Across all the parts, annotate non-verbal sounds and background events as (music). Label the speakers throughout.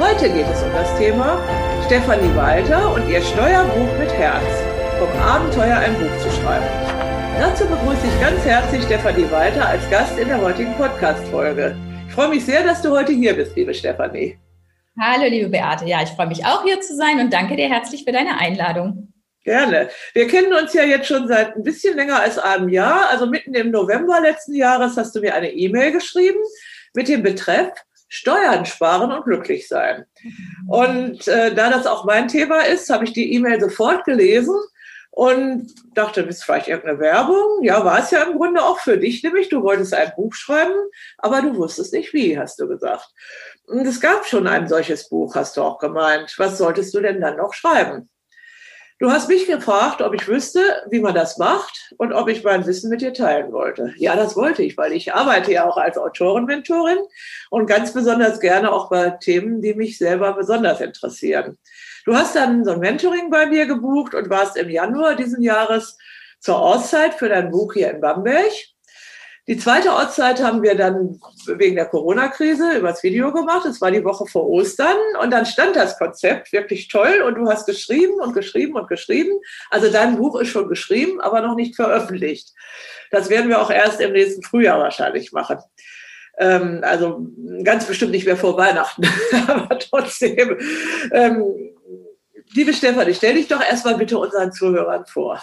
Speaker 1: Heute geht es um das Thema Stefanie Walter und ihr Steuerbuch mit Herz. Vom Abenteuer ein Buch zu schreiben. Dazu begrüße ich ganz herzlich Stefanie Walter als Gast in der heutigen Podcast-Folge. Ich freue mich sehr, dass du heute hier bist, liebe Stefanie.
Speaker 2: Hallo, liebe Beate. Ja, ich freue mich auch hier zu sein und danke dir herzlich für deine Einladung.
Speaker 1: Gerne. Wir kennen uns ja jetzt schon seit ein bisschen länger als einem Jahr. Also mitten im November letzten Jahres hast du mir eine E-Mail geschrieben mit dem Betreff Steuern sparen und glücklich sein. Und äh, da das auch mein Thema ist, habe ich die E-Mail sofort gelesen und dachte, ist vielleicht irgendeine Werbung? Ja, war es ja im Grunde auch für dich, nämlich du wolltest ein Buch schreiben, aber du wusstest nicht wie, hast du gesagt. Und es gab schon ein solches Buch, hast du auch gemeint. Was solltest du denn dann noch schreiben? Du hast mich gefragt, ob ich wüsste, wie man das macht und ob ich mein Wissen mit dir teilen wollte. Ja, das wollte ich, weil ich arbeite ja auch als Autorenmentorin und ganz besonders gerne auch bei Themen, die mich selber besonders interessieren. Du hast dann so ein Mentoring bei mir gebucht und warst im Januar diesen Jahres zur Auszeit für dein Buch hier in Bamberg. Die zweite Ortszeit haben wir dann wegen der Corona-Krise übers Video gemacht. Es war die Woche vor Ostern und dann stand das Konzept wirklich toll und du hast geschrieben und geschrieben und geschrieben. Also dein Buch ist schon geschrieben, aber noch nicht veröffentlicht. Das werden wir auch erst im nächsten Frühjahr wahrscheinlich machen. Ähm, also ganz bestimmt nicht mehr vor Weihnachten, (laughs) aber trotzdem. Ähm, liebe Stefanie, stell dich doch erstmal bitte unseren Zuhörern vor.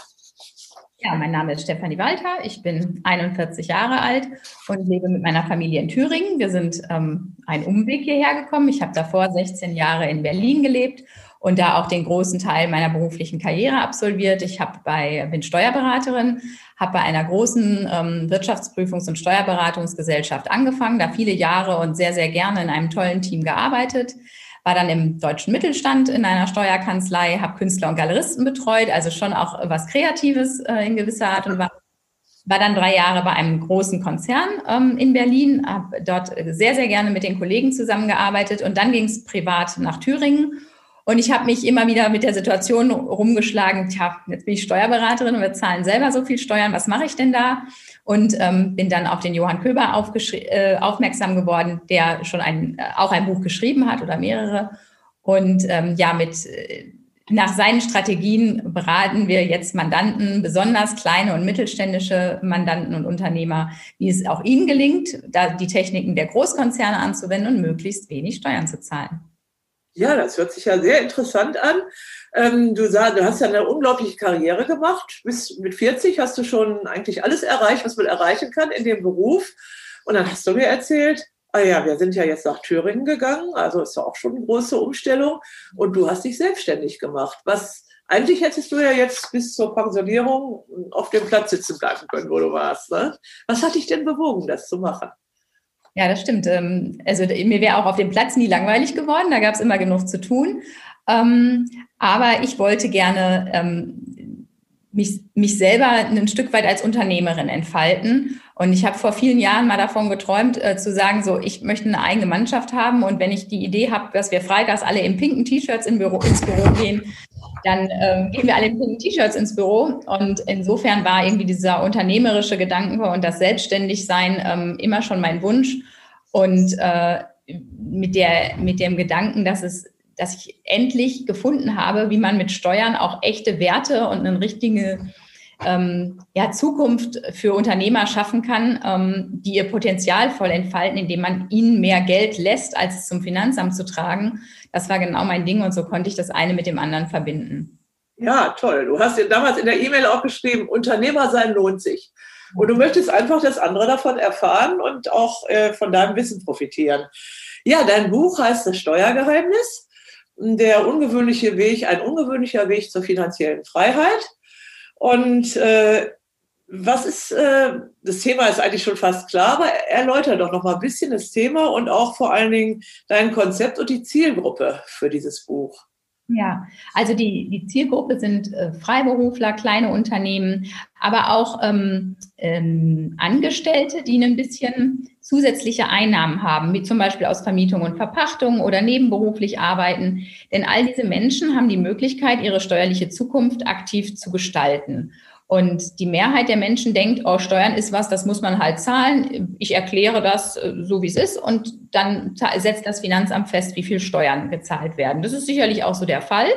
Speaker 2: Ja, mein Name ist Stefanie Walter. Ich bin 41 Jahre alt und lebe mit meiner Familie in Thüringen. Wir sind ähm, einen Umweg hierher gekommen. Ich habe davor 16 Jahre in Berlin gelebt und da auch den großen Teil meiner beruflichen Karriere absolviert. Ich habe bei, bin Steuerberaterin, habe bei einer großen ähm, Wirtschaftsprüfungs- und Steuerberatungsgesellschaft angefangen, da viele Jahre und sehr, sehr gerne in einem tollen Team gearbeitet war dann im deutschen Mittelstand in einer Steuerkanzlei, habe Künstler und Galeristen betreut, also schon auch was Kreatives äh, in gewisser Art und Weise. War dann drei Jahre bei einem großen Konzern ähm, in Berlin, habe dort sehr, sehr gerne mit den Kollegen zusammengearbeitet und dann ging es privat nach Thüringen. Und ich habe mich immer wieder mit der Situation rumgeschlagen, tja, jetzt bin ich Steuerberaterin und wir zahlen selber so viel Steuern, was mache ich denn da? und ähm, bin dann auf den Johann Köber äh, aufmerksam geworden, der schon ein, äh, auch ein Buch geschrieben hat oder mehrere. Und ähm, ja, mit äh, nach seinen Strategien beraten wir jetzt Mandanten, besonders kleine und mittelständische Mandanten und Unternehmer, wie es auch ihnen gelingt, da die Techniken der Großkonzerne anzuwenden und möglichst wenig Steuern zu zahlen.
Speaker 1: Ja, das hört sich ja sehr interessant an. Ähm, du, sah, du hast ja eine unglaubliche Karriere gemacht. Bis mit 40 hast du schon eigentlich alles erreicht, was man erreichen kann in dem Beruf. Und dann hast du mir erzählt, ah ja, wir sind ja jetzt nach Thüringen gegangen, also ist ja auch schon eine große Umstellung. Und du hast dich selbstständig gemacht. Was eigentlich hättest du ja jetzt bis zur Pensionierung auf dem Platz sitzen bleiben können, wo du warst. Ne? Was hat dich denn bewogen, das zu machen?
Speaker 2: Ja, das stimmt. Ähm, also mir wäre auch auf dem Platz nie langweilig geworden, da gab es immer genug zu tun. Ähm, aber ich wollte gerne ähm, mich, mich selber ein Stück weit als Unternehmerin entfalten. Und ich habe vor vielen Jahren mal davon geträumt, äh, zu sagen, so, ich möchte eine eigene Mannschaft haben. Und wenn ich die Idee habe, dass wir freitags alle in pinken T-Shirts in Büro, ins Büro gehen, dann ähm, gehen wir alle in pinken T-Shirts ins Büro. Und insofern war irgendwie dieser unternehmerische Gedanke und das Selbstständigsein ähm, immer schon mein Wunsch. Und äh, mit, der, mit dem Gedanken, dass es dass ich endlich gefunden habe, wie man mit Steuern auch echte Werte und eine richtige ähm, ja, Zukunft für Unternehmer schaffen kann, ähm, die ihr Potenzial voll entfalten, indem man ihnen mehr Geld lässt, als es zum Finanzamt zu tragen. Das war genau mein Ding und so konnte ich das eine mit dem anderen verbinden.
Speaker 1: Ja, toll. Du hast ja damals in der E-Mail auch geschrieben, Unternehmer sein lohnt sich. Und du möchtest einfach, dass andere davon erfahren und auch äh, von deinem Wissen profitieren. Ja, dein Buch heißt Das Steuergeheimnis der ungewöhnliche Weg, ein ungewöhnlicher Weg zur finanziellen Freiheit. Und äh, Was ist, äh, das Thema ist eigentlich schon fast klar, aber erläuter doch noch mal ein bisschen das Thema und auch vor allen Dingen dein Konzept und die Zielgruppe für dieses Buch.
Speaker 2: Ja, also die, die Zielgruppe sind äh, Freiberufler, kleine Unternehmen, aber auch ähm, ähm, Angestellte, die ein bisschen zusätzliche Einnahmen haben, wie zum Beispiel aus Vermietung und Verpachtung oder nebenberuflich arbeiten. Denn all diese Menschen haben die Möglichkeit, ihre steuerliche Zukunft aktiv zu gestalten. Und die Mehrheit der Menschen denkt, oh, Steuern ist was, das muss man halt zahlen. Ich erkläre das äh, so, wie es ist und dann setzt das Finanzamt fest, wie viel Steuern gezahlt werden. Das ist sicherlich auch so der Fall.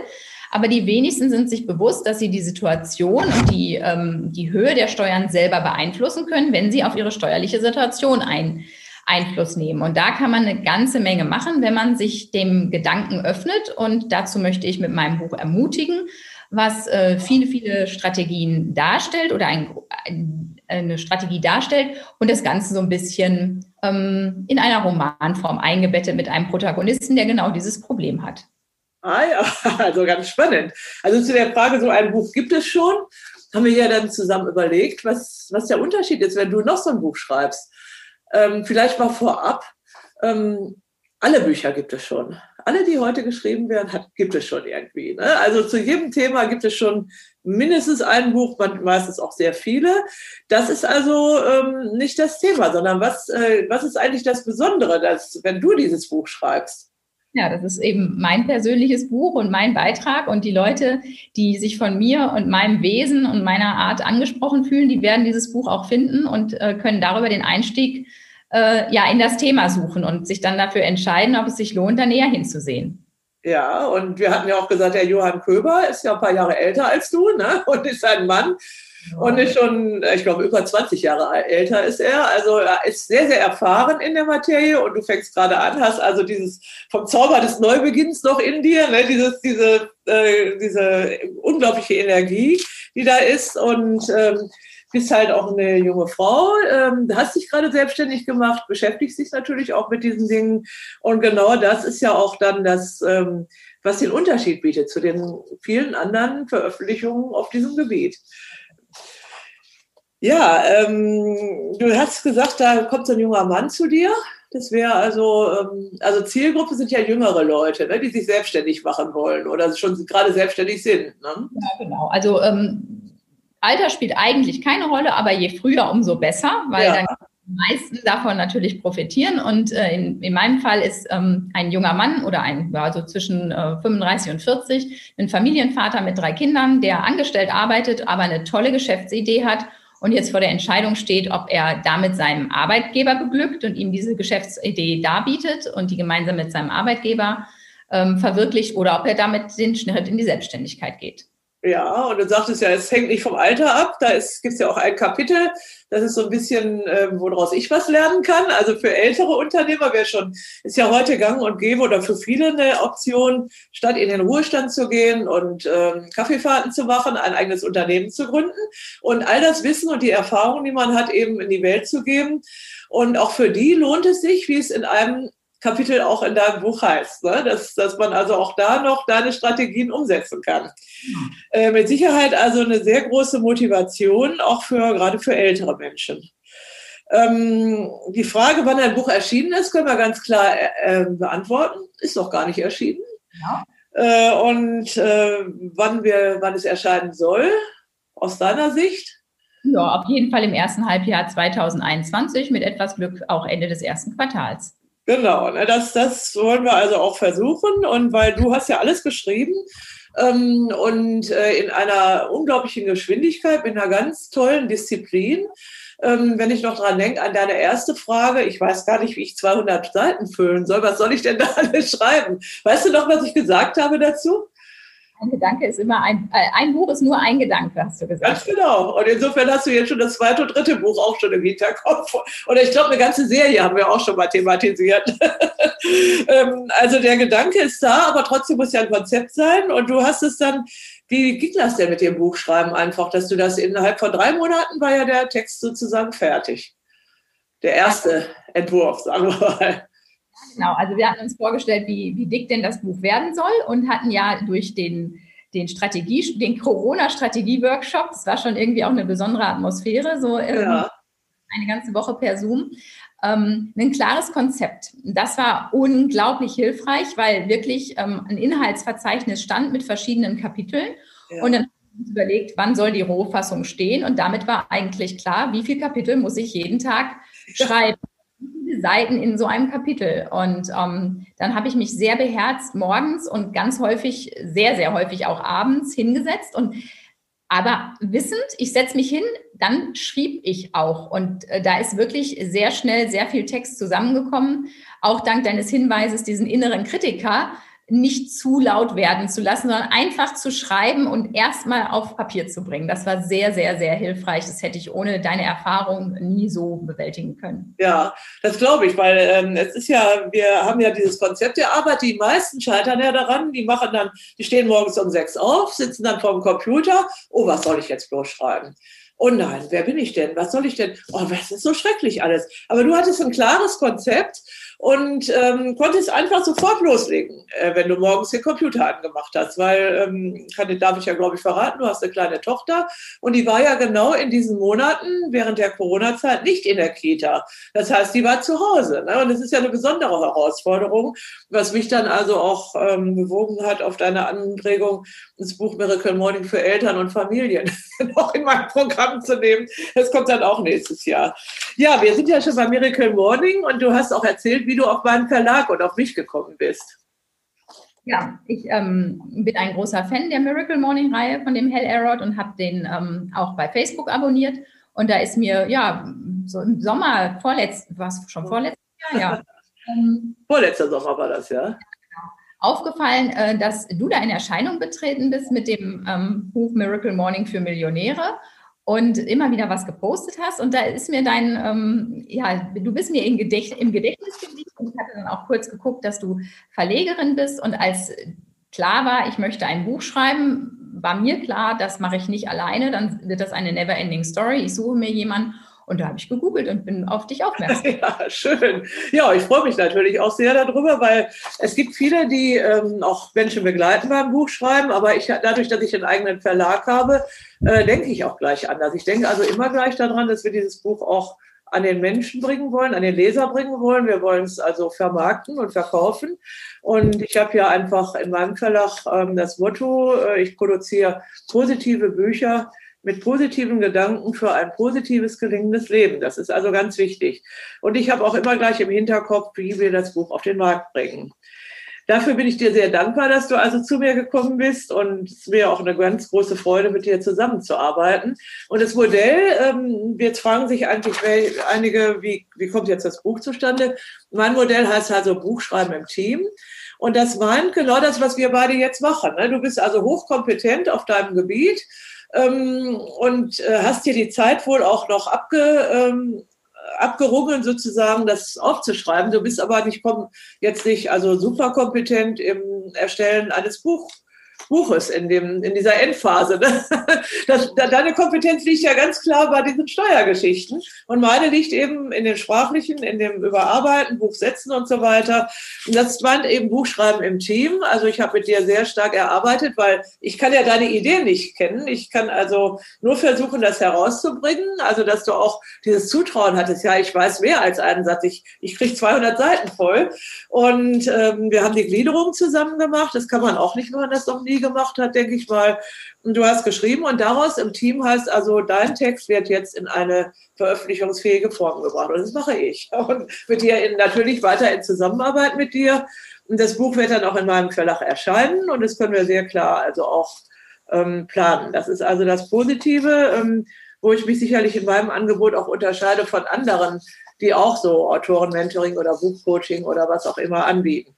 Speaker 2: Aber die wenigsten sind sich bewusst, dass sie die Situation und die, ähm, die Höhe der Steuern selber beeinflussen können, wenn sie auf ihre steuerliche Situation ein, Einfluss nehmen. Und da kann man eine ganze Menge machen, wenn man sich dem Gedanken öffnet. Und dazu möchte ich mit meinem Buch ermutigen was äh, viele, viele Strategien darstellt oder ein, eine Strategie darstellt und das Ganze so ein bisschen ähm, in einer Romanform eingebettet mit einem Protagonisten, der genau dieses Problem hat.
Speaker 1: Ah ja, (laughs) also ganz spannend. Also zu der Frage, so ein Buch gibt es schon, haben wir ja dann zusammen überlegt, was, was der Unterschied ist, wenn du noch so ein Buch schreibst. Ähm, vielleicht mal vorab, ähm, alle Bücher gibt es schon alle, die heute geschrieben werden, hat, gibt es schon irgendwie. Ne? Also zu jedem Thema gibt es schon mindestens ein Buch, meistens auch sehr viele. Das ist also ähm, nicht das Thema, sondern was, äh, was ist eigentlich das Besondere, dass, wenn du dieses Buch schreibst?
Speaker 2: Ja, das ist eben mein persönliches Buch und mein Beitrag. Und die Leute, die sich von mir und meinem Wesen und meiner Art angesprochen fühlen, die werden dieses Buch auch finden und äh, können darüber den Einstieg äh, ja, in das Thema suchen und sich dann dafür entscheiden, ob es sich lohnt, da näher hinzusehen.
Speaker 1: Ja, und wir hatten ja auch gesagt, der Johann Köber ist ja ein paar Jahre älter als du ne? (laughs) und ist ein Mann und ist schon, ich glaube, über 20 Jahre älter ist er. Also er ist sehr, sehr erfahren in der Materie und du fängst gerade an, hast also dieses vom Zauber des Neubeginns noch in dir, ne? dieses, diese, äh, diese unglaubliche Energie, die da ist und ähm, bist halt auch eine junge Frau, ähm, hast dich gerade selbstständig gemacht, beschäftigst dich natürlich auch mit diesen Dingen. Und genau das ist ja auch dann das, ähm, was den Unterschied bietet zu den vielen anderen Veröffentlichungen auf diesem Gebiet. Ja, ähm, du hast gesagt, da kommt so ein junger Mann zu dir. Das wäre also, ähm, also Zielgruppe sind ja jüngere Leute, ne, die sich selbstständig machen wollen oder schon gerade selbstständig sind. Ne?
Speaker 2: Ja, genau. Also ähm, Alter spielt eigentlich keine Rolle, aber je früher, umso besser, weil ja. dann die meisten davon natürlich profitieren. Und äh, in, in meinem Fall ist ähm, ein junger Mann oder ein, ja, so zwischen äh, 35 und 40, ein Familienvater mit drei Kindern, der angestellt arbeitet, aber eine tolle Geschäftsidee hat und jetzt vor der Entscheidung steht, ob er damit seinem Arbeitgeber beglückt und ihm diese Geschäftsidee darbietet und die gemeinsam mit seinem Arbeitgeber ähm, verwirklicht oder ob er damit den Schritt in die Selbstständigkeit geht.
Speaker 1: Ja, und du sagtest ja, es hängt nicht vom Alter ab. Da gibt es ja auch ein Kapitel, das ist so ein bisschen, äh, woraus ich was lernen kann. Also für ältere Unternehmer wäre schon, ist ja heute gang und gäbe oder für viele eine Option, statt in den Ruhestand zu gehen und ähm, Kaffeefahrten zu machen, ein eigenes Unternehmen zu gründen und all das Wissen und die Erfahrung, die man hat, eben in die Welt zu geben. Und auch für die lohnt es sich, wie es in einem Kapitel auch in deinem Buch heißt, ne? dass, dass man also auch da noch deine Strategien umsetzen kann. Äh, mit Sicherheit also eine sehr große Motivation, auch für gerade für ältere Menschen. Ähm, die Frage, wann ein Buch erschienen ist, können wir ganz klar äh, äh beantworten. Ist noch gar nicht erschienen. Ja. Äh, und äh, wann, wir, wann es erscheinen soll, aus deiner Sicht?
Speaker 2: Ja, auf jeden Fall im ersten Halbjahr 2021, mit etwas Glück auch Ende des ersten Quartals.
Speaker 1: Genau, ne, das, das wollen wir also auch versuchen. Und weil du hast ja alles geschrieben ähm, und äh, in einer unglaublichen Geschwindigkeit, mit einer ganz tollen Disziplin. Ähm, wenn ich noch dran denke, an deine erste Frage, ich weiß gar nicht, wie ich 200 Seiten füllen soll. Was soll ich denn da (laughs) alles schreiben? Weißt du noch, was ich gesagt habe dazu?
Speaker 2: Ein Gedanke ist immer ein, äh, ein Buch ist nur ein Gedanke, hast du gesagt.
Speaker 1: Ganz genau. Und insofern hast du jetzt schon das zweite und dritte Buch auch schon im Hinterkopf. Oder ich glaube, eine ganze Serie haben wir auch schon mal thematisiert. (laughs) ähm, also der Gedanke ist da, aber trotzdem muss ja ein Konzept sein. Und du hast es dann, wie ging das denn mit dem Buchschreiben einfach, dass du das innerhalb von drei Monaten war ja der Text sozusagen fertig. Der erste Entwurf, sagen wir mal.
Speaker 2: Genau, also wir hatten uns vorgestellt, wie, wie dick denn das Buch werden soll und hatten ja durch den, den Strategie, den Corona-Strategie-Workshop. Das war schon irgendwie auch eine besondere Atmosphäre, so ja. eine ganze Woche per Zoom. Ähm, ein klares Konzept. Das war unglaublich hilfreich, weil wirklich ähm, ein Inhaltsverzeichnis stand mit verschiedenen Kapiteln. Ja. Und dann überlegt, wann soll die Rohfassung stehen. Und damit war eigentlich klar, wie viele Kapitel muss ich jeden Tag schreiben. Viele Seiten in so einem Kapitel. Und ähm, dann habe ich mich sehr beherzt morgens und ganz häufig, sehr, sehr häufig auch abends hingesetzt und aber wissend, ich setze mich hin, dann schrieb ich auch. Und äh, da ist wirklich sehr schnell sehr viel Text zusammengekommen. Auch dank deines Hinweises, diesen inneren Kritiker, nicht zu laut werden zu lassen, sondern einfach zu schreiben und erstmal auf Papier zu bringen. Das war sehr, sehr, sehr hilfreich. Das hätte ich ohne deine Erfahrung nie so bewältigen können.
Speaker 1: Ja, das glaube ich, weil ähm, es ist ja, wir haben ja dieses Konzept der Arbeit. Die meisten scheitern ja daran. Die machen dann, die stehen morgens um sechs auf, sitzen dann vor dem Computer. Oh, was soll ich jetzt bloß schreiben? oh nein, wer bin ich denn? Was soll ich denn? Oh, was ist so schrecklich alles. Aber du hattest ein klares Konzept und ähm, konntest einfach sofort loslegen, äh, wenn du morgens den Computer angemacht hast, weil, ähm, kann, darf ich ja glaube ich verraten, du hast eine kleine Tochter und die war ja genau in diesen Monaten während der Corona-Zeit nicht in der Kita. Das heißt, die war zu Hause. Ne? Und das ist ja eine besondere Herausforderung, was mich dann also auch ähm, bewogen hat, auf deine Anregung das Buch Miracle Morning für Eltern und Familien (laughs) noch in mein Programm zu nehmen. Das kommt dann auch nächstes Jahr. Ja, wir sind ja schon bei Miracle Morning und du hast auch erzählt, wie du auf meinen Verlag und auf mich gekommen bist.
Speaker 2: Ja, ich ähm, bin ein großer Fan der Miracle Morning Reihe von dem Hell Errod und habe den ähm, auch bei Facebook abonniert. Und da ist mir, ja, so im Sommer, vorletzt, was schon vorletztes Jahr, ja. (laughs)
Speaker 1: Ähm, Vorletzter Sommer war das, ja
Speaker 2: aufgefallen, äh, dass du da in Erscheinung betreten bist mit dem ähm, Buch Miracle Morning für Millionäre und immer wieder was gepostet hast. Und da ist mir dein, ähm, ja, du bist mir im Gedächtnis geblieben und ich hatte dann auch kurz geguckt, dass du Verlegerin bist. Und als klar war, ich möchte ein Buch schreiben, war mir klar, das mache ich nicht alleine, dann wird das eine Never-Ending Story. Ich suche mir jemanden und da habe ich gegoogelt und bin auf dich aufmerksam. (laughs)
Speaker 1: Ja, schön. Ja, ich freue mich natürlich auch sehr darüber, weil es gibt viele, die ähm, auch Menschen begleiten beim Buchschreiben, aber ich, dadurch, dass ich einen eigenen Verlag habe, äh, denke ich auch gleich anders. Ich denke also immer gleich daran, dass wir dieses Buch auch an den Menschen bringen wollen, an den Leser bringen wollen. Wir wollen es also vermarkten und verkaufen. Und ich habe ja einfach in meinem Verlag ähm, das Motto, äh, ich produziere positive Bücher, mit positiven Gedanken für ein positives, gelingendes Leben. Das ist also ganz wichtig. Und ich habe auch immer gleich im Hinterkopf, wie wir das Buch auf den Markt bringen. Dafür bin ich dir sehr dankbar, dass du also zu mir gekommen bist und es ist mir auch eine ganz große Freude, mit dir zusammenzuarbeiten. Und das Modell, ähm, jetzt fragen sich eigentlich einige, wie, wie kommt jetzt das Buch zustande? Mein Modell heißt also Buchschreiben im Team. Und das meint genau das, was wir beide jetzt machen. Ne? Du bist also hochkompetent auf deinem Gebiet ähm, und äh, hast dir die Zeit wohl auch noch abge, ähm, abgerungen, sozusagen das aufzuschreiben. Du bist aber nicht jetzt nicht also super kompetent im Erstellen eines Buchs. Buches in, dem, in dieser Endphase. Ne? (laughs) Das, deine Kompetenz liegt ja ganz klar bei diesen Steuergeschichten und meine liegt eben in den sprachlichen, in dem Überarbeiten, Buchsetzen und so weiter. Und das meint eben Buchschreiben im Team. Also ich habe mit dir sehr stark erarbeitet, weil ich kann ja deine Ideen nicht kennen. Ich kann also nur versuchen, das herauszubringen. Also dass du auch dieses Zutrauen hattest. Ja, ich weiß mehr als einen Satz. Ich, ich kriege 200 Seiten voll. Und ähm, wir haben die Gliederung zusammen gemacht. Das kann man auch nicht machen, das noch nie gemacht hat, denke ich mal. Und du hast geschrieben und daraus im Team heißt also, dein Text wird jetzt in eine veröffentlichungsfähige Form gebracht. Und das mache ich. Und mit dir in, natürlich weiter in Zusammenarbeit mit dir. Und das Buch wird dann auch in meinem Verlag erscheinen und das können wir sehr klar also auch ähm, planen. Das ist also das Positive, ähm, wo ich mich sicherlich in meinem Angebot auch unterscheide von anderen, die auch so Autoren-Mentoring oder Buchcoaching oder was auch immer anbieten.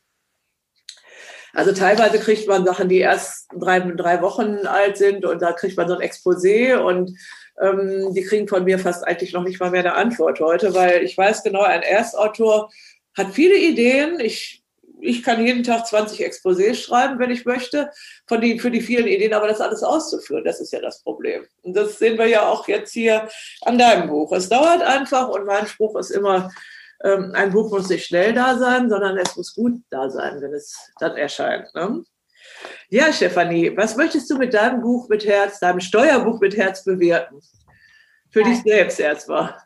Speaker 1: Also teilweise kriegt man Sachen, die erst drei, drei Wochen alt sind und da kriegt man so ein Exposé und ähm, die kriegen von mir fast eigentlich noch nicht mal mehr eine Antwort heute, weil ich weiß genau, ein Erstautor hat viele Ideen. Ich, ich kann jeden Tag 20 Exposés schreiben, wenn ich möchte, von die, für die vielen Ideen, aber das alles auszuführen, das ist ja das Problem. Und das sehen wir ja auch jetzt hier an deinem Buch. Es dauert einfach und mein Spruch ist immer, ähm, ein Buch muss nicht schnell da sein, sondern es muss gut da sein, wenn es dann erscheint. Ne? Ja, Stefanie, was möchtest du mit deinem Buch mit Herz, deinem Steuerbuch mit Herz bewirken? Für ja. dich selbst erstmal.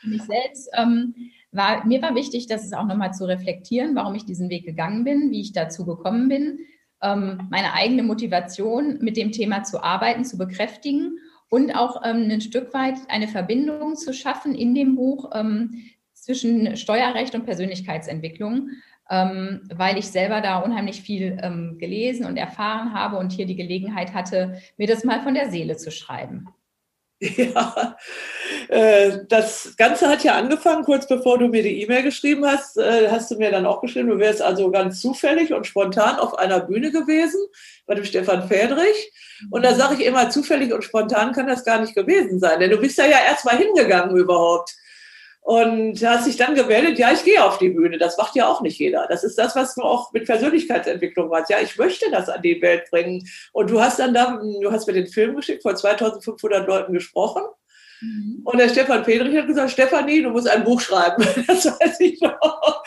Speaker 2: Für mich selbst. Ähm, war, mir war wichtig, das auch nochmal zu reflektieren, warum ich diesen Weg gegangen bin, wie ich dazu gekommen bin, ähm, meine eigene Motivation mit dem Thema zu arbeiten, zu bekräftigen und auch ähm, ein Stück weit eine Verbindung zu schaffen in dem Buch ähm, zwischen Steuerrecht und Persönlichkeitsentwicklung, ähm, weil ich selber da unheimlich viel ähm, gelesen und erfahren habe und hier die Gelegenheit hatte, mir das mal von der Seele zu schreiben.
Speaker 1: Ja, äh, das Ganze hat ja angefangen, kurz bevor du mir die E-Mail geschrieben hast, äh, hast du mir dann auch geschrieben, du wärst also ganz zufällig und spontan auf einer Bühne gewesen bei dem Stefan Fedrich. Und da sage ich immer, zufällig und spontan kann das gar nicht gewesen sein, denn du bist da ja erst mal hingegangen überhaupt. Und hast dich dann gemeldet, ja, ich gehe auf die Bühne. Das macht ja auch nicht jeder. Das ist das, was du auch mit Persönlichkeitsentwicklung machst. Ja, ich möchte das an die Welt bringen. Und du hast dann da, du hast mir den Film geschickt, vor 2500 Leuten gesprochen. Mhm. Und der Stefan Friedrich hat gesagt, Stefanie, du musst ein Buch schreiben. (laughs) Das weiß ich noch.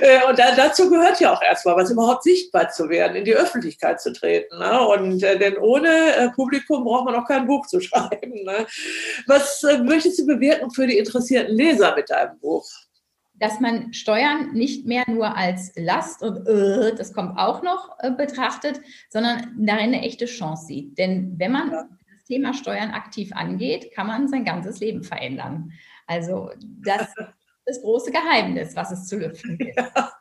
Speaker 1: Äh, und dazu gehört ja auch erstmal, was überhaupt sichtbar zu werden, in die Öffentlichkeit zu treten. Ne? Und äh, denn ohne äh, Publikum braucht man auch kein Buch zu (laughs) schreiben. Ne? Was möchtest du bewirken für die interessierten Leser mit deinem Buch?
Speaker 2: dass man Steuern nicht mehr nur als Last und äh, das kommt auch noch äh, betrachtet, sondern darin eine echte Chance sieht. Denn wenn man. Thema Steuern aktiv angeht, kann man sein ganzes Leben verändern. Also das (laughs) ist das große Geheimnis, was es zu lüften gibt. Ja,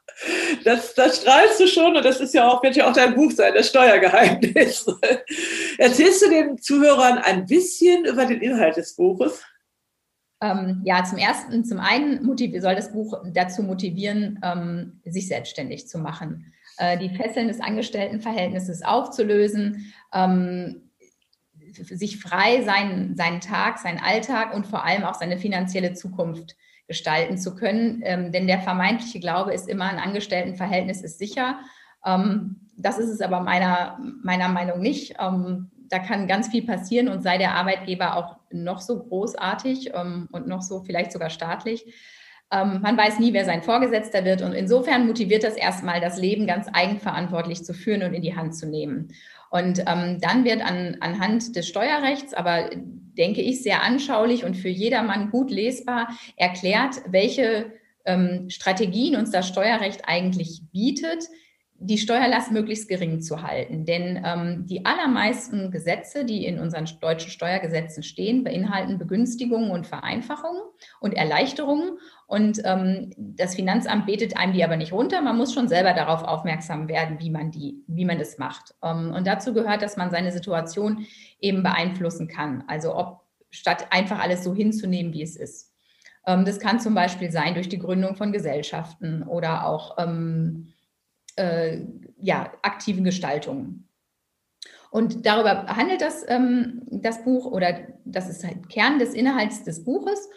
Speaker 1: das, das strahlst du schon und das ist ja auch, wird ja auch dein Buch sein, das Steuergeheimnis. (laughs) Erzählst du den Zuhörern ein bisschen über den Inhalt des Buches?
Speaker 2: Ähm, ja, zum ersten, zum einen soll das Buch dazu motivieren, ähm, sich selbstständig zu machen, äh, die Fesseln des Angestelltenverhältnisses aufzulösen, ähm, sich frei seinen, seinen Tag, seinen Alltag und vor allem auch seine finanzielle Zukunft gestalten zu können. Ähm, denn der vermeintliche Glaube ist immer, ein Angestelltenverhältnis ist sicher. Ähm, das ist es aber meiner, meiner Meinung nicht. Ähm, da kann ganz viel passieren und sei der Arbeitgeber auch noch so großartig ähm, und noch so vielleicht sogar staatlich. Ähm, man weiß nie, wer sein Vorgesetzter wird. Und insofern motiviert das erstmal, das Leben ganz eigenverantwortlich zu führen und in die Hand zu nehmen. Und ähm, dann wird an, anhand des Steuerrechts, aber denke ich, sehr anschaulich und für jedermann gut lesbar erklärt, welche ähm, Strategien uns das Steuerrecht eigentlich bietet, die Steuerlast möglichst gering zu halten. Denn ähm, die allermeisten Gesetze, die in unseren deutschen Steuergesetzen stehen, beinhalten Begünstigungen und Vereinfachungen und Erleichterungen. Und ähm, das Finanzamt betet einem die aber nicht runter. Man muss schon selber darauf aufmerksam werden, wie man die, wie man das macht. Ähm, und dazu gehört, dass man seine Situation eben beeinflussen kann. Also ob statt einfach alles so hinzunehmen, wie es ist. Ähm, das kann zum Beispiel sein durch die Gründung von Gesellschaften oder auch ähm, äh, ja, aktiven Gestaltungen. Und darüber handelt das, ähm, das Buch oder das ist halt Kern des Inhalts des Buches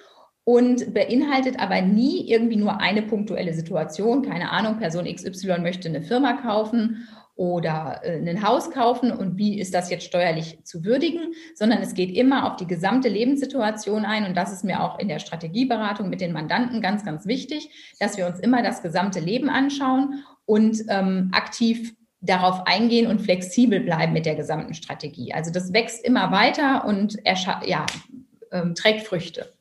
Speaker 2: und beinhaltet aber nie irgendwie nur eine punktuelle Situation. Keine Ahnung, Person XY möchte eine Firma kaufen oder äh, ein Haus kaufen und wie ist das jetzt steuerlich zu würdigen, sondern es geht immer auf die gesamte Lebenssituation ein und das ist mir auch in der Strategieberatung mit den Mandanten ganz, ganz wichtig, dass wir uns immer das gesamte Leben anschauen und ähm, aktiv darauf eingehen und flexibel bleiben mit der gesamten Strategie. Also das wächst immer weiter und ja, ähm, trägt Früchte.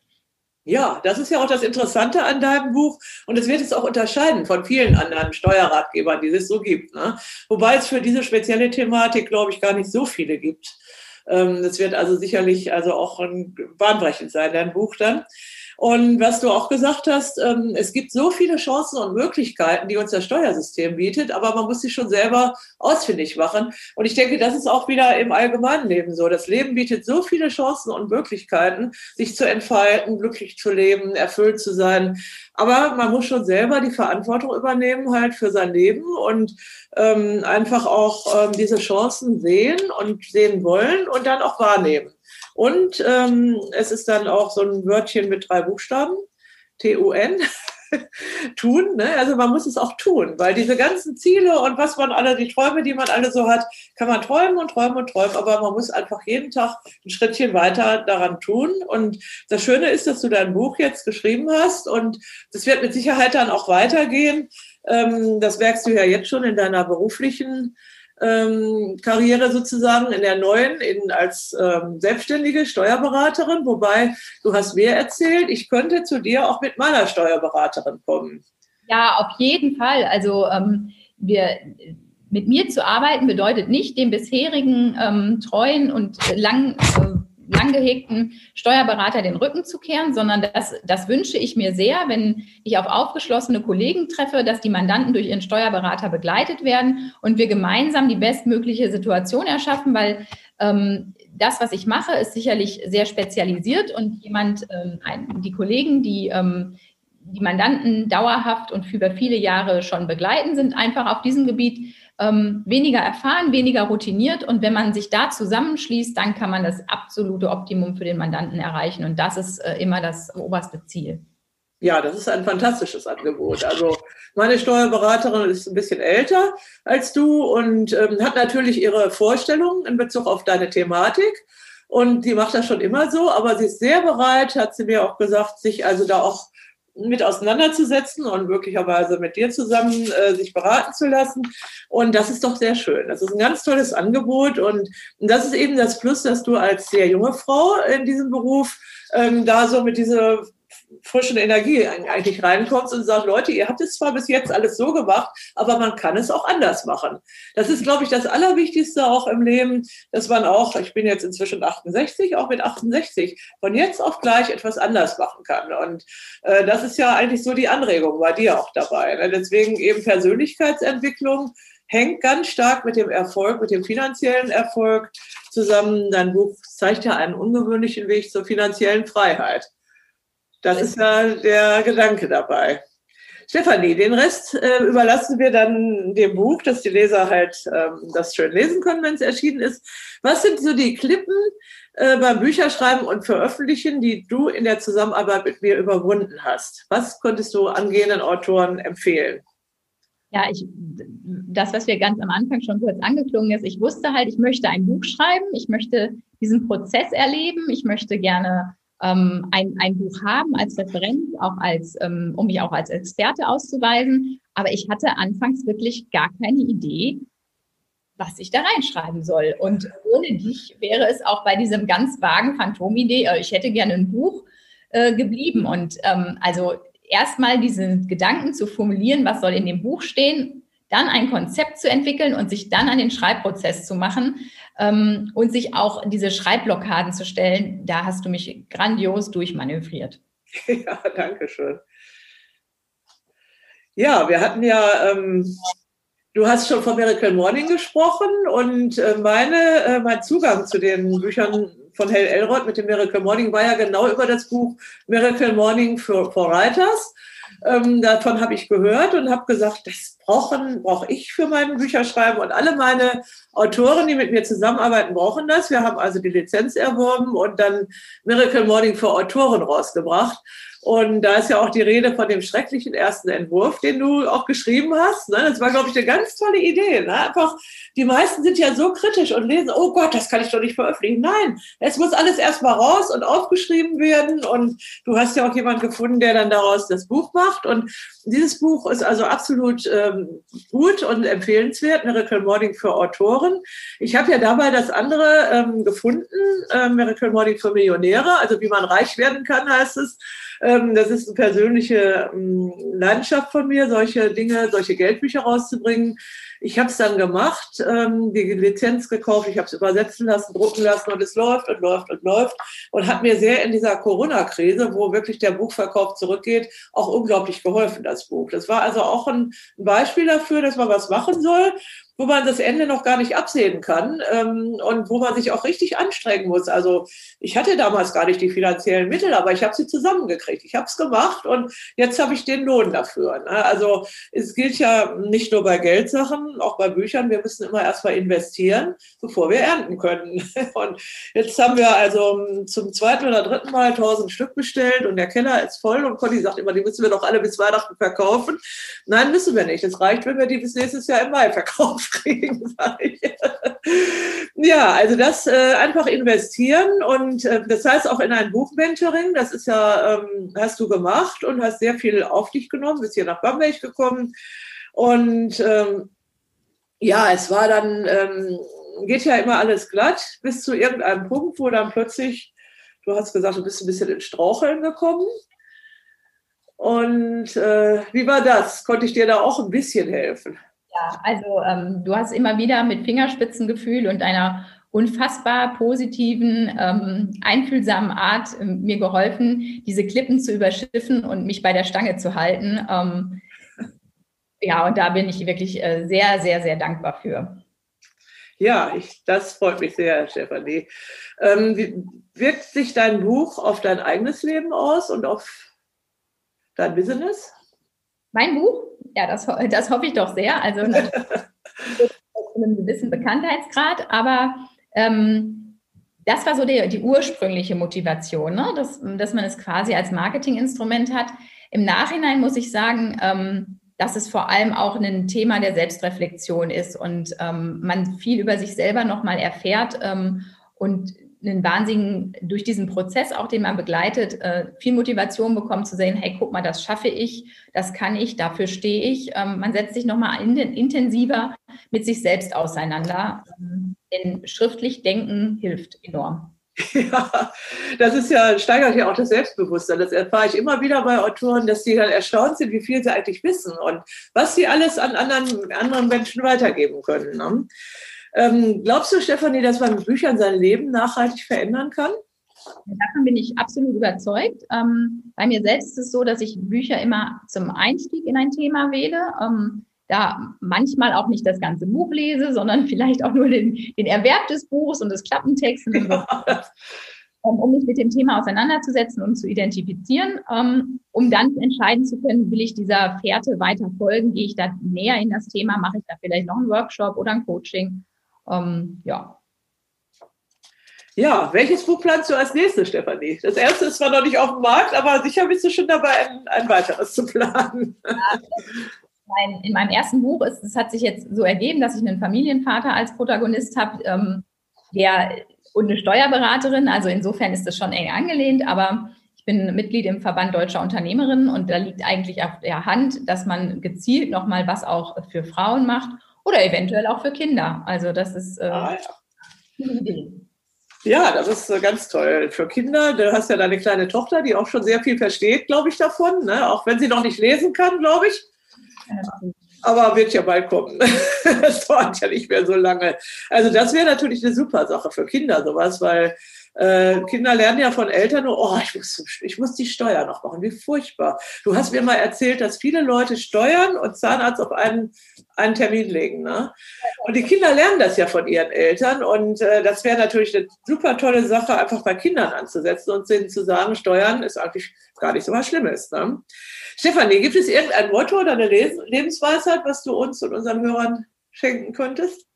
Speaker 1: Ja, das ist ja auch das Interessante an deinem Buch. Und es wird es auch unterscheiden von vielen anderen Steuerratgebern, die es so gibt. Ne? Wobei es für diese spezielle Thematik, glaube ich, gar nicht so viele gibt. Ähm, es wird also sicherlich also auch ein bahnbrechend sein, dein Buch dann. Und was du auch gesagt hast, ähm, es gibt so viele Chancen und Möglichkeiten, die uns das Steuersystem bietet, aber man muss sie schon selber ausfindig machen. Und ich denke, das ist auch wieder im allgemeinen Leben so. Das Leben bietet so viele Chancen und Möglichkeiten, sich zu entfalten, glücklich zu leben, erfüllt zu sein. Aber man muss schon selber die Verantwortung übernehmen halt für sein Leben und ähm, einfach auch ähm, diese Chancen sehen und sehen wollen und dann auch wahrnehmen. Und ähm, es ist dann auch so ein Wörtchen mit drei Buchstaben, T-U-N. (laughs) tun, ne? also man muss es auch tun, weil diese ganzen Ziele und was man alle, die Träume, die man alle so hat, kann man träumen und träumen und träumen, aber man muss einfach jeden Tag ein Schrittchen weiter daran tun. Und das Schöne ist, dass du dein Buch jetzt geschrieben hast und das wird mit Sicherheit dann auch weitergehen. Ähm, das merkst du ja jetzt schon in deiner beruflichen ähm, Karriere sozusagen in der neuen, in, als ähm, selbstständige Steuerberaterin, wobei du hast mir erzählt, ich könnte zu dir auch mit meiner Steuerberaterin kommen.
Speaker 2: Ja, auf jeden Fall. Also ähm, wir mit mir zu arbeiten bedeutet nicht, den bisherigen ähm, treuen und lang, äh, lang gehegten Steuerberater den Rücken zu kehren, sondern das, das wünsche ich mir sehr, wenn ich auf aufgeschlossene Kollegen treffe, dass die Mandanten durch ihren Steuerberater begleitet werden und wir gemeinsam die bestmögliche Situation erschaffen, weil ähm, das, was ich mache, ist sicherlich sehr spezialisiert und jemand, ähm, die Kollegen, die ähm, die Mandanten dauerhaft und über viele Jahre schon begleiten, sind einfach auf diesem Gebiet ähm, weniger erfahren, weniger routiniert. Und wenn man sich da zusammenschließt, dann kann man das absolute Optimum für den Mandanten erreichen. Und das ist äh, immer das oberste Ziel.
Speaker 1: Ja, das ist ein fantastisches Angebot. Also meine Steuerberaterin ist ein bisschen älter als du und ähm, hat natürlich ihre Vorstellungen in Bezug auf deine Thematik. Und die macht das schon immer so, aber sie ist sehr bereit, hat sie mir auch gesagt, sich also da auch mit auseinanderzusetzen und möglicherweise mit dir zusammen äh, sich beraten zu lassen. Und das ist doch sehr schön. Das ist ein ganz tolles Angebot und das ist eben das Plus, dass du als sehr junge Frau in diesem Beruf ähm, da so mit dieser frischen Energie eigentlich reinkommst und sagst, Leute, ihr habt es zwar bis jetzt alles so gemacht, aber man kann es auch anders machen. Das ist, glaube ich, das Allerwichtigste auch im Leben, dass man auch, ich bin jetzt inzwischen 68, auch mit 68 von jetzt auf gleich etwas anders machen kann. Und äh, das ist ja eigentlich so die Anregung bei dir auch dabei. Ne? Deswegen eben Persönlichkeitsentwicklung hängt ganz stark mit dem Erfolg, mit dem finanziellen Erfolg zusammen. Dein Buch zeigt ja einen ungewöhnlichen Weg zur finanziellen Freiheit. Das ist ja der Gedanke dabei. Stefanie, den Rest äh, überlassen wir dann dem Buch, dass die Leser halt ähm, das schön lesen können, wenn es erschienen ist. Was sind so die Klippen äh, beim Bücherschreiben und Veröffentlichen, die du in der Zusammenarbeit mit mir überwunden hast? Was könntest du angehenden Autoren empfehlen?
Speaker 2: Ja, ich, das, was wir ganz am Anfang schon kurz angeklungen ist, ich wusste halt, ich möchte ein Buch schreiben, ich möchte diesen Prozess erleben, ich möchte gerne ähm, ein, ein Buch haben als Referent, auch als, ähm, um mich auch als Experte auszuweisen. Aber ich hatte anfangs wirklich gar keine Idee, was ich da reinschreiben soll. Und ohne dich wäre es auch bei diesem ganz vagen Phantomidee, äh, ich hätte gerne ein Buch äh, geblieben. Und ähm, also erstmal diese Gedanken zu formulieren, was soll in dem Buch stehen, dann ein Konzept zu entwickeln und sich dann an den Schreibprozess zu machen ähm, und sich auch diese Schreibblockaden zu stellen, da hast du mich grandios durchmanövriert. (laughs)
Speaker 1: Ja, danke schön. Ja, wir hatten ja, ähm, du hast schon von Miracle Morning gesprochen und äh, meine, äh, mein Zugang zu den Büchern von Hell Elrod mit dem Miracle Morning war ja genau über das Buch Miracle Morning for, for Writers. Ähm, davon habe ich gehört und habe gesagt, das brauche ich für mein Bücherschreiben und alle meine Autoren, die mit mir zusammenarbeiten, brauchen das. Wir haben also die Lizenz erworben und dann Miracle Morning für Autoren rausgebracht. Und da ist ja auch die Rede von dem schrecklichen ersten Entwurf, den du auch geschrieben hast. Ne? Das war, glaube ich, eine ganz tolle Idee. Ne? Einfach, die meisten sind ja so kritisch und lesen, oh Gott, das kann ich doch nicht veröffentlichen. Nein, es muss alles erstmal raus und aufgeschrieben werden. Und du hast ja auch jemanden gefunden, der dann daraus das Buch macht. Und dieses Buch ist also absolut ähm, gut und empfehlenswert, Miracle Morning für Autoren. Ich habe ja dabei das andere ähm, gefunden, äh, Miracle Morning für Millionäre, also wie man reich werden kann, heißt es. Ähm, das ist eine persönliche ähm, Leidenschaft von mir, solche Dinge, solche Geldbücher rauszubringen. Ich habe es dann gemacht, ähm, die Lizenz gekauft, ich habe es übersetzen lassen, drucken lassen und es läuft und läuft und läuft und hat mir sehr in dieser Corona-Krise, wo wirklich der Buchverkauf zurückgeht, auch unglaublich geholfen, das Buch. Das war also auch ein Beispiel dafür, dass man was machen soll wo man das Ende noch gar nicht absehen kann ähm, und wo man sich auch richtig anstrengen muss. Also ich hatte damals gar nicht die finanziellen Mittel, aber ich habe sie zusammengekriegt. Ich habe es gemacht und jetzt habe ich den Lohn dafür. Ne? Also es gilt ja nicht nur bei Geldsachen, auch bei Büchern. Wir müssen immer erstmal investieren, bevor wir ernten können. (laughs) Und jetzt haben wir also zum zweiten oder dritten Mal 1000 Stück bestellt und der Keller ist voll und Conny sagt immer, die müssen wir doch alle bis Weihnachten verkaufen. Nein, müssen wir nicht. Es reicht, wenn wir die bis nächstes Jahr im Mai verkaufen (laughs) ich. Ja, also das äh, einfach investieren und äh, das heißt auch in ein Buchmentoring, das ist ja, ähm, hast du gemacht und hast sehr viel auf dich genommen, bist hier nach Bamberg gekommen und ähm, ja, es war dann, ähm, geht ja immer alles glatt, bis zu irgendeinem Punkt, wo dann plötzlich, du hast gesagt, du bist ein bisschen ins Straucheln gekommen. Und äh, wie war das? Konnte ich dir da auch ein bisschen helfen?
Speaker 2: Ja, also ähm, du hast immer wieder mit Fingerspitzengefühl und einer unfassbar positiven, ähm, einfühlsamen Art äh, mir geholfen, diese Klippen zu überschiffen und mich bei der Stange zu halten. Ähm, ja, und da bin ich wirklich äh, sehr, sehr, sehr dankbar für.
Speaker 1: Ja, ich, das freut mich sehr, Stefanie. Ähm, wie, wirkt sich dein Buch auf dein eigenes Leben aus und auf dein Business?
Speaker 2: Mein Buch? Ja, das, das hoffe ich doch sehr. Also (laughs) mit einem gewissen Bekanntheitsgrad, aber ähm, das war so die, die ursprüngliche Motivation, ne? dass, dass man es quasi als Marketinginstrument hat. Im Nachhinein muss ich sagen, ähm, dass es vor allem auch ein Thema der Selbstreflexion ist und ähm, man viel über sich selber nochmal erfährt ähm, und einen wahnsinnigen, durch diesen Prozess auch, den man begleitet, äh, viel Motivation bekommt zu sehen, hey, guck mal, das schaffe ich, das kann ich, dafür stehe ich. Ähm, man setzt sich nochmal in, intensiver mit sich selbst auseinander. Ähm, denn schriftlich denken hilft enorm. (laughs)
Speaker 1: Ja, das ist ja, steigert ja auch das Selbstbewusstsein. Das erfahre ich immer wieder bei Autoren, dass die dann erstaunt sind, wie viel sie eigentlich wissen und was sie alles an anderen, anderen Menschen weitergeben können. Ne? Ähm, glaubst du, Stefanie, dass man mit Büchern sein Leben nachhaltig verändern kann?
Speaker 2: Davon bin ich absolut überzeugt. Ähm, bei mir selbst ist es so, dass ich Bücher immer zum Einstieg in ein Thema wähle. Ähm, da manchmal auch nicht das ganze Buch lese, sondern (laughs) vielleicht auch nur den, den Erwerb des Buchs und des Klappentext, ja. um, (laughs) um mich mit dem Thema auseinanderzusetzen und zu identifizieren, um, um dann entscheiden zu können, will ich dieser Fährte weiter folgen, gehe ich da näher in das Thema, mache ich da vielleicht noch einen Workshop oder ein Coaching ähm, ja.
Speaker 1: Ja, welches Buch planst du als nächstes, Stefanie? Das erste ist zwar noch nicht auf dem Markt, aber sicher bist du schon dabei, ein, ein weiteres zu planen.
Speaker 2: Ja, in meinem ersten Buch, ist, es hat sich jetzt so ergeben, dass ich einen Familienvater als Protagonist habe, ähm, der und eine Steuerberaterin. Also insofern ist das schon eng angelehnt, aber ich bin Mitglied im Verband Deutscher Unternehmerinnen und da liegt eigentlich auf der Hand, dass man gezielt nochmal was auch für Frauen macht oder eventuell auch für Kinder. Also das ist äh, ah,
Speaker 1: ja. Ja, das ist äh, ganz toll. Für Kinder, du hast ja deine kleine Tochter, die auch schon sehr viel versteht, glaube ich, davon. Ne? Auch wenn sie noch nicht lesen kann, glaube ich. Aber wird ja bald kommen. (laughs) das dauert ja nicht mehr so lange. Also das wäre natürlich eine super Sache für Kinder, sowas, weil äh, Kinder lernen ja von Eltern nur, oh, ich muss, ich muss die Steuer noch machen, wie furchtbar. Du hast mir mal erzählt, dass viele Leute Steuern und Zahnarzt auf einen, einen Termin legen. Ne? Und die Kinder lernen das ja von ihren Eltern und äh, das wäre natürlich eine super tolle Sache, einfach bei Kindern anzusetzen und denen zu sagen, Steuern ist eigentlich gar nicht so was Schlimmes. Ne? Stefanie, gibt es irgendein Motto oder eine Lebensweisheit, was du uns und unseren Hörern schenken könntest?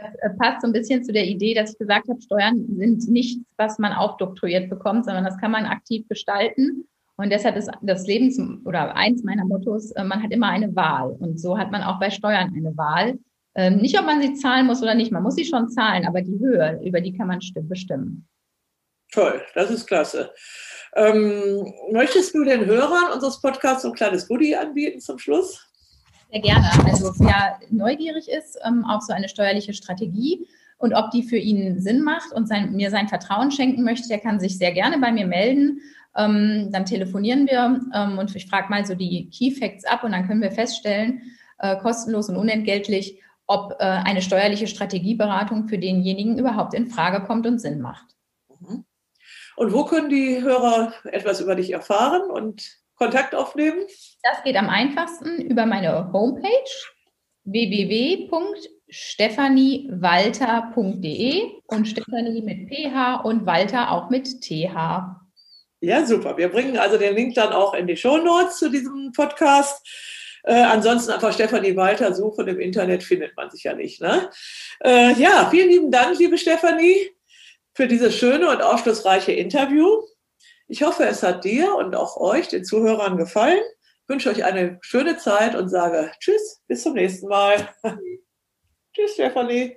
Speaker 2: Das äh, passt so ein bisschen zu der Idee, dass ich gesagt habe, Steuern sind nichts, was man aufdoktoriert bekommt, sondern das kann man aktiv gestalten. Und deshalb ist das Lebens- oder eins meiner Mottos, äh, man hat immer eine Wahl. Und so hat man auch bei Steuern eine Wahl. Ähm, nicht, ob man sie zahlen muss oder nicht. Man muss sie schon zahlen, aber die Höhe, über die kann man bestimmen.
Speaker 1: Toll, das ist klasse. Ähm, möchtest du den Hörern unseres Podcasts ein kleines Goodie anbieten zum Schluss?
Speaker 2: Sehr gerne. Also wer neugierig ist ähm, auf so eine steuerliche Strategie und ob die für ihn Sinn macht und sein, mir sein Vertrauen schenken möchte, der kann sich sehr gerne bei mir melden. Ähm, dann telefonieren wir ähm, und ich frage mal so die Key Facts ab und dann können wir feststellen, äh, kostenlos und unentgeltlich, ob äh, eine steuerliche Strategieberatung für denjenigen überhaupt in Frage kommt und Sinn macht.
Speaker 1: Mhm. Und wo können die Hörer etwas über dich erfahren und Kontakt aufnehmen?
Speaker 2: Das geht am einfachsten über meine Homepage www.stephaniewalter.de und Stephanie mit PH und Walter auch mit TH.
Speaker 1: Ja, super. Wir bringen also den Link dann auch in die Show Notes zu diesem Podcast. Äh, ansonsten einfach Stefanie Walter suchen im Internet, findet man sich ja nicht. Ne? Äh, ja, vielen lieben Dank, liebe Stefanie, für dieses schöne und aufschlussreiche Interview. Ich hoffe, es hat dir und auch euch, den Zuhörern, gefallen. Ich wünsche euch eine schöne Zeit und sage Tschüss, bis zum nächsten Mal. (laughs) Tschüss, Stefanie.